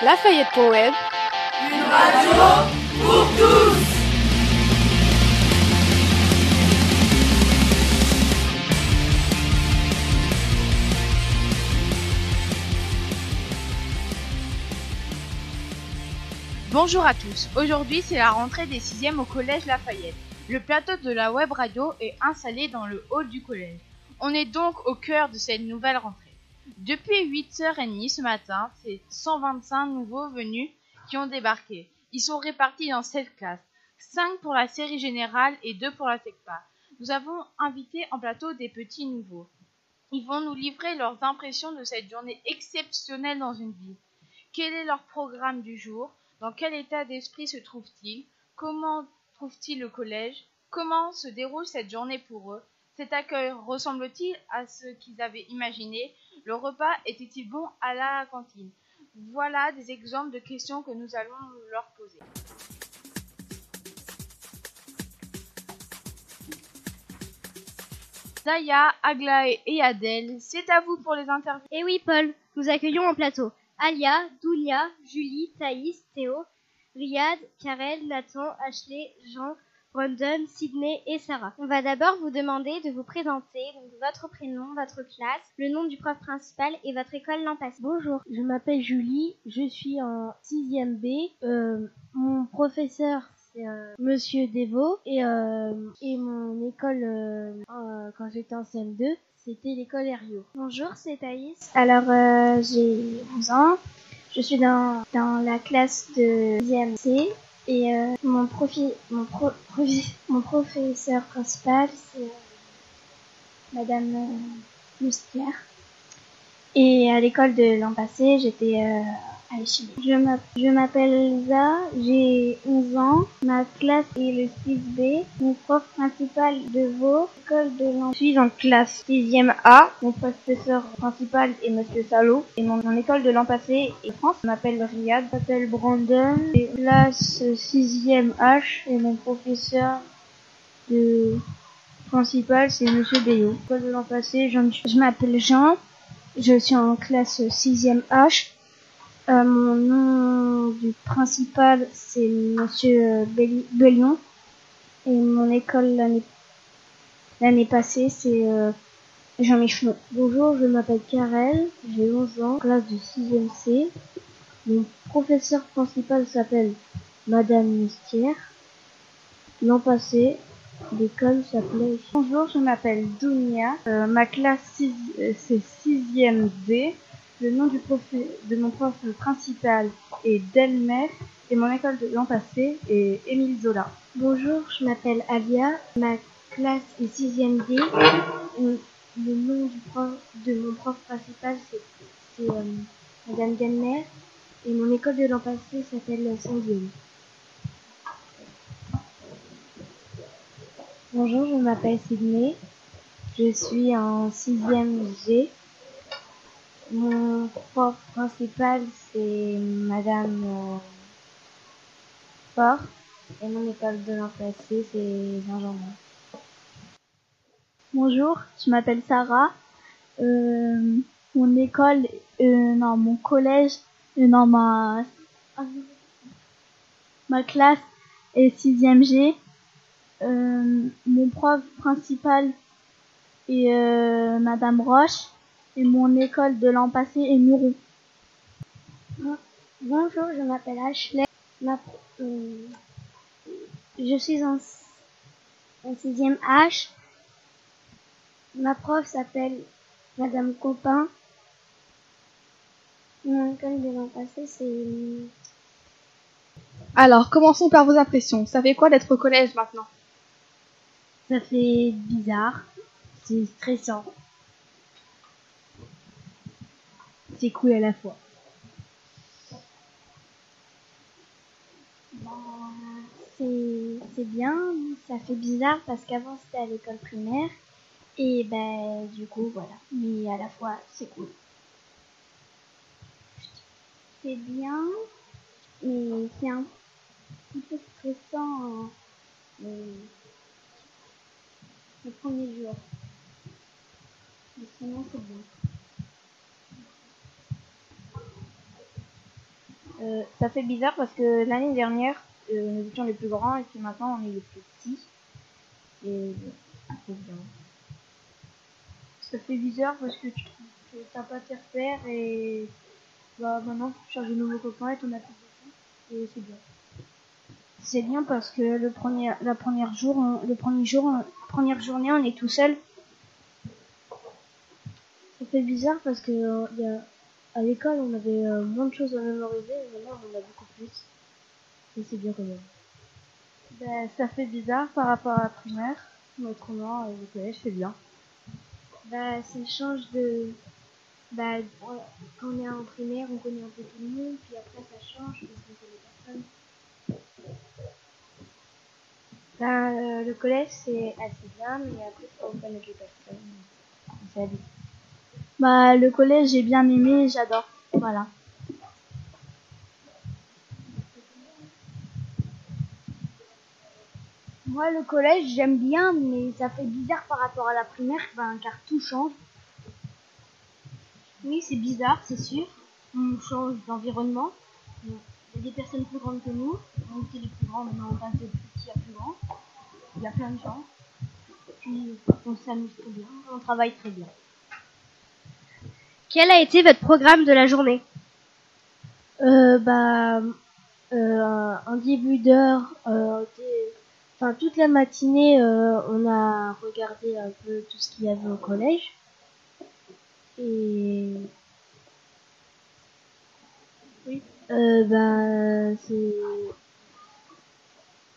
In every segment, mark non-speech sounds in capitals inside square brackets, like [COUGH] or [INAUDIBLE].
Lafayette.web. Une radio pour tous. Bonjour à tous. Aujourd'hui, c'est la rentrée des 6e au collège Lafayette. Le plateau de la web radio est installé dans le hall du collège. On est donc au cœur de cette nouvelle rentrée. Depuis 8h30 ce matin, c'est 125 nouveaux venus qui ont débarqué. Ils sont répartis dans 7 classes, 5 pour la série générale et 2 pour la SECPA. Nous avons invité en plateau des petits nouveaux. Ils vont nous livrer leurs impressions de cette journée exceptionnelle dans une vie. Quel est leur programme du jour? Dans quel état d'esprit se trouvent-ils? Comment trouvent-ils le collège? Comment se déroule cette journée pour eux? Cet accueil ressemble-t-il à ce qu'ils avaient imaginé? Le repas était-il bon à la cantine? Voilà des exemples de questions que nous allons leur poser. Zaya, Aglaé et Adèle, c'est à vous pour les interviews. Eh oui, Paul, nous accueillons en plateau Alia, Dounia, Julie, Thaïs, Théo, Riyad, Karel, Nathan, Ashley, Jean, Brandon, Sydney et Sarah. On va d'abord vous demander de vous présenter, donc votre prénom, votre classe, le nom du prof principal et votre école l'an passé. Bonjour, je m'appelle Julie, je suis en 6e B. Euh, mon professeur c'est euh, Monsieur Devaux et, euh, et mon école euh, euh, quand j'étais en CM2 c'était l'école Herriot. Bonjour, c'est Thaïs. Alors euh, j'ai 11 ans, je suis dans, dans la classe de 6e C et euh, mon, profi, mon, mon professeur principal, c'est euh, Madame euh. Et à l'école de l'an passé, j'étais euh. Je m'appelle Elsa, j'ai 11 ans. Ma classe est le 6B. Mon prof principal de Vaux, école de l'an. Je suis en classe 6e A. Mon professeur principal est Monsieur Salo. Et mon, école de l'an passé est France. Je m'appelle Riyad. Je m'appelle Brandon. Et classe 6e H. Et mon professeur de principal c'est Monsieur Béo. École de l'an passé, je m'appelle Jean. Je suis en classe 6e H. Euh, mon nom du principal, c'est Monsieur Bellion. Et mon école l'année passée, c'est euh, Jean Michelon. Bonjour, je m'appelle Karel, j'ai 11 ans, classe du 6e C. Mon professeur principal s'appelle Madame Mistière. L'an passé, l'école s'appelait... Bonjour, je m'appelle Dounia. Euh, ma classe, euh, c'est 6e D. Le nom du prof, de mon prof principal est Delmer et mon école de l'an passé est Émile Zola. Bonjour, je m'appelle Alia. Ma classe est 6e D. Le nom du prof, de mon prof principal c'est euh, Madame Delmer et mon école de l'an passé s'appelle 5e. Bonjour, je m'appelle Sydney. Je suis en 6e G. Mon prof principal, c'est Madame euh, Fort. Et mon école de l'an passé, c'est Saint-Germain. Bonjour, je m'appelle Sarah. Euh, mon école, euh, non, mon collège, euh, non, ma, ma classe est 6e G. mon prof principal est Madame Roche et mon école de l'an passé est Muron. Bonjour, je m'appelle Ashley. Ma, euh, je suis en, en 6e H. Ma prof s'appelle Madame Copin. Mon école de l'an passé, c'est... Alors, commençons par vos impressions. Ça fait quoi d'être au collège maintenant? Ça fait bizarre. C'est stressant. C'est cool à la fois. C'est bien, ça fait bizarre parce qu'avant c'était à l'école primaire et ben du coup voilà, mais à la fois c'est cool. C'est bien, mais c'est un petit peu stressant euh, le premier jour. Mais sinon c'est bien. Euh, ça fait bizarre parce que l'année dernière, euh, nous étions les plus grands et puis maintenant on est les plus petits. Et c'est bien. Ça fait bizarre parce que tu n'as pas tes repères et bah maintenant tu cherches de nouveaux copains et ton as plus et c'est bien. C'est bien parce que le premier, la première jour, on- le premier jour, première journée, on est tout seul. Ça fait bizarre parce que euh, il y a, à l'école, on avait euh, moins de choses à mémoriser, et maintenant on en a beaucoup plus. Et c'est bien quand même. Ben, ça fait bizarre par rapport à la primaire, mais autrement, euh, le collège c'est bien. Bah, ça change de. Bah, on- quand on est en primaire, on connaît un peu tout le monde, puis après ça change parce qu'on connaît personne. Bah, euh, le collège c'est assez bien, mais après faut connaître les personnes. C'est habitué. Bah, le collège, j'ai bien aimé, j'adore. Voilà. Moi, le collège, j'aime bien, mais ça fait bizarre par rapport à la primaire, ben, car tout change. Oui, c'est bizarre, c'est sûr. On change d'environnement. Il y a des personnes plus grandes que nous. On était les plus grands, maintenant on passe de plus petit à plus grand. Il y a plein de gens. Puis on s'amuse très bien, on travaille très bien. Quel a été votre programme de la journée? Euh, bah, euh, en début d'heure, euh, enfin toute la matinée, euh, on a regardé un peu tout ce qu'il y avait au collège. Et oui, euh, bah, c'est,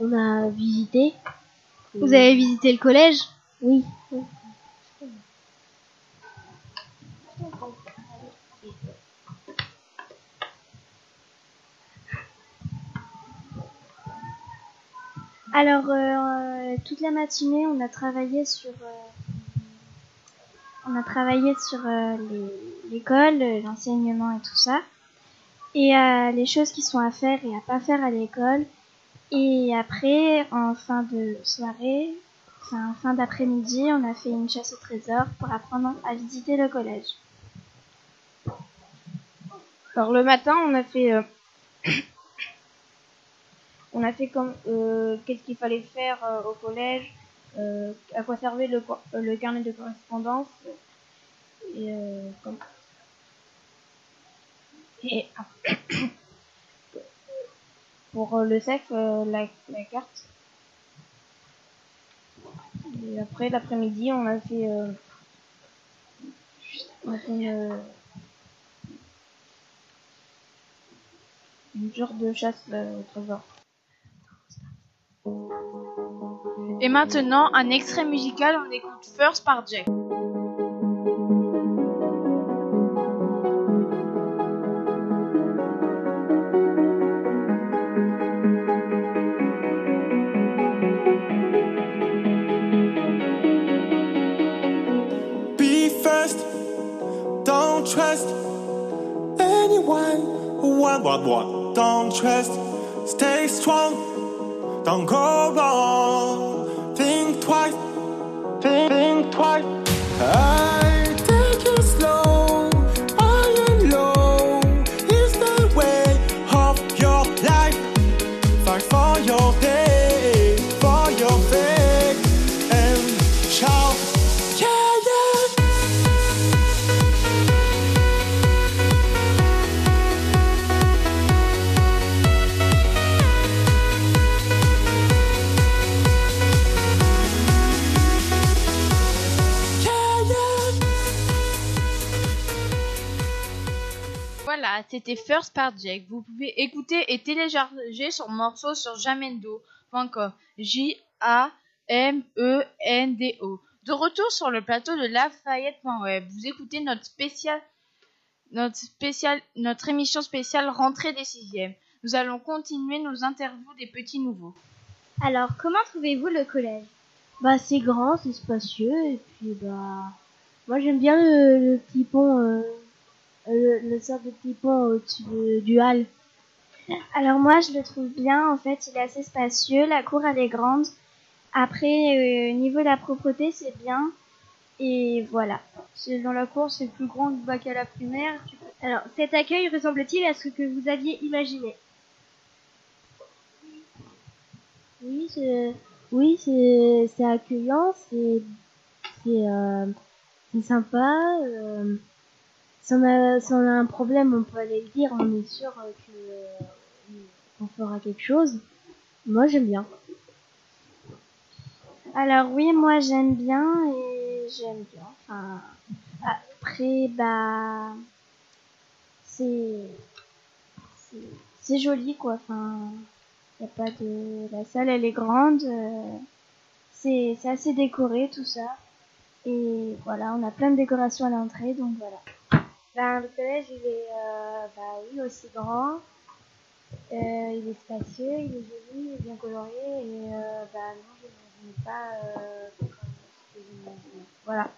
on a visité. Vous avez visité le collège? Oui. oui. Alors, euh, toute la matinée, on a travaillé sur, euh, on a travaillé sur euh, l'école, euh, l'enseignement et tout ça, et euh, les choses qui sont à faire et à pas faire à l'école. Et après, en fin de soirée, enfin fin d'après-midi, on a fait une chasse au trésor pour apprendre à visiter le collège. Alors le matin, on a fait, euh, on a fait comme euh, qu'est-ce qu'il fallait faire euh, au collège, euh, à quoi servait le, euh, le carnet de correspondance et euh, comme et [COUGHS] pour euh, le euh, la, la carte. Et après l'après-midi, on a fait, on a fait une, genre de chasse au trésor. Et maintenant, un extrait musical, on écoute First par Jack. Be first, don't trust anyone. What, what, what? Don't trust, don't go wrong. Think twice, think, think twice. I c'était First par Jack. Vous pouvez écouter et télécharger son morceau sur jamendo.com. J-A-M-E-N-D-O. De retour sur le plateau de Lafayette.web, vous écoutez notre spécial, notre spécial, notre émission spéciale rentrée des sixièmes. Nous allons continuer nos interviews des petits nouveaux. Alors, comment trouvez-vous le collège? Bah c'est grand, c'est spacieux et puis bah moi j'aime bien le, le petit pont, euh, le, le sorte de petit pont au-dessus de- du hall. Alors moi, je le trouve bien. En fait, il est assez spacieux. La cour, elle est grande. Après, euh, niveau de la propreté, c'est bien. Et voilà. Dans la cour, c'est plus grand que bac à la primaire. Alors, cet accueil ressemble-t-il à ce que vous aviez imaginé? Oui, oui, c'est accueillant, c'est euh, sympa. Euh, si, on a, si on a un problème, on peut aller le dire, on est sûr que euh, qu'on fera quelque chose. Moi, j'aime bien. Alors oui, moi j'aime bien et j'aime bien. Enfin, après, bah, c'est c'est joli quoi. Enfin, y a pas de la salle, elle est grande. Euh, c'est c'est assez décoré tout ça. Et voilà, on a plein de décorations à l'entrée, donc voilà. Ben, le collège, il est, euh, bah oui, aussi grand. Euh, il est spacieux, il est joli, il est bien coloré. Et euh, bah non, je n'imagine pas. Voilà.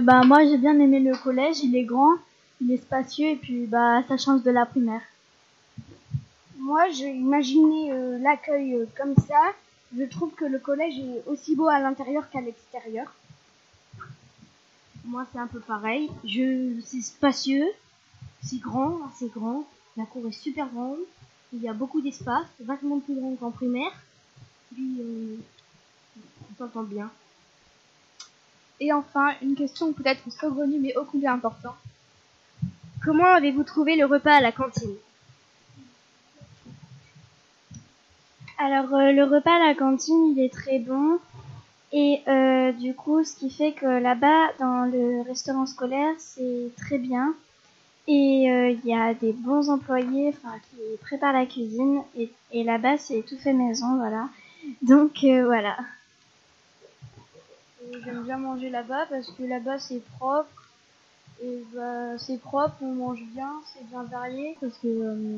Bah moi, j'ai bien aimé le collège. Il est grand, il est spacieux et puis ça change de la primaire. Moi, j'ai imaginé l'accueil comme ça. Je trouve que le collège est aussi beau à l'intérieur qu'à l'extérieur. Moi, c'est un peu pareil. Je, c'est spacieux, c'est grand, c'est grand. La cour est super grande. Il y a beaucoup d'espace, vachement plus grand qu'en primaire. Puis, euh, on s'entend bien. Et enfin, une question peut-être saugrenue mais ô combien important. Comment avez-vous trouvé le repas à la cantine? Alors euh, le repas à la cantine, il est très bon. Et euh, du coup, ce qui fait que là-bas, dans le restaurant scolaire, c'est très bien. Et euh, il y a des bons employés qui préparent la cuisine. Et, et là-bas, c'est tout fait maison, voilà. Donc euh, voilà. J'aime bien manger là-bas parce que là-bas c'est propre. Et bah, c'est propre, on mange bien, c'est bien varié. Parce que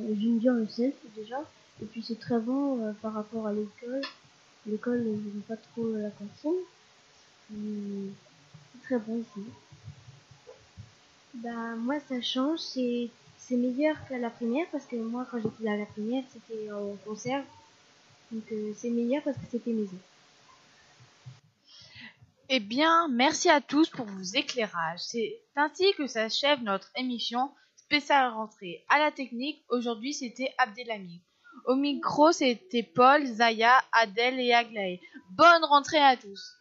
j'aime bien le self déjà. Et puis c'est très bon par rapport à l'école. L'école, euh, j'aime pas trop la cantine. C'est très bon ici. Bah moi ça change, c'est c'est meilleur qu'à la primaire parce que moi quand j'étais à la primaire c'était en conserve. Donc euh, c'est meilleur parce que c'était maison. Eh bien, merci à tous pour vos éclairages. C'est ainsi que s'achève notre émission spéciale rentrée. À la technique, aujourd'hui c'était Abdelhamid. Au micro, c'était Paul, Zaya, Adèle et Aglaé. Bonne rentrée à tous.